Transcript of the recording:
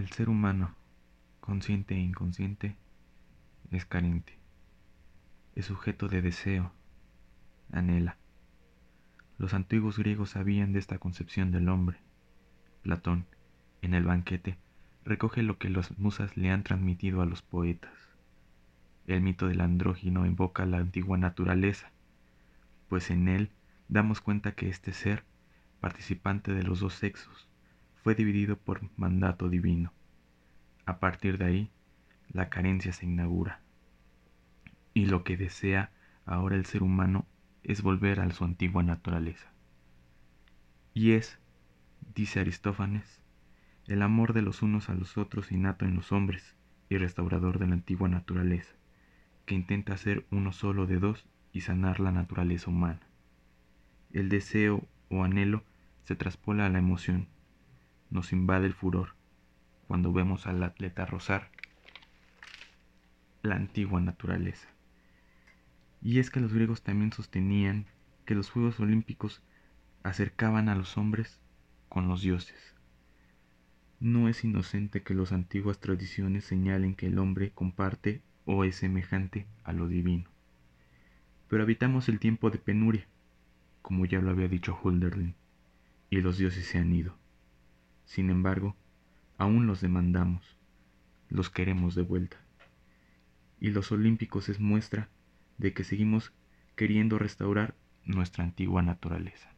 El ser humano, consciente e inconsciente, es carente, es sujeto de deseo, anhela. Los antiguos griegos sabían de esta concepción del hombre. Platón, en el banquete, recoge lo que las musas le han transmitido a los poetas. El mito del andrógino invoca la antigua naturaleza, pues en él damos cuenta que este ser, participante de los dos sexos, fue dividido por mandato divino. A partir de ahí, la carencia se inaugura. Y lo que desea ahora el ser humano es volver a su antigua naturaleza. Y es, dice Aristófanes, el amor de los unos a los otros innato en los hombres y restaurador de la antigua naturaleza, que intenta ser uno solo de dos y sanar la naturaleza humana. El deseo o anhelo se traspola a la emoción, nos invade el furor cuando vemos al atleta rozar la antigua naturaleza. Y es que los griegos también sostenían que los Juegos Olímpicos acercaban a los hombres con los dioses. No es inocente que las antiguas tradiciones señalen que el hombre comparte o es semejante a lo divino. Pero habitamos el tiempo de penuria, como ya lo había dicho Hulderlin, y los dioses se han ido. Sin embargo, aún los demandamos, los queremos de vuelta. Y los olímpicos es muestra de que seguimos queriendo restaurar nuestra antigua naturaleza.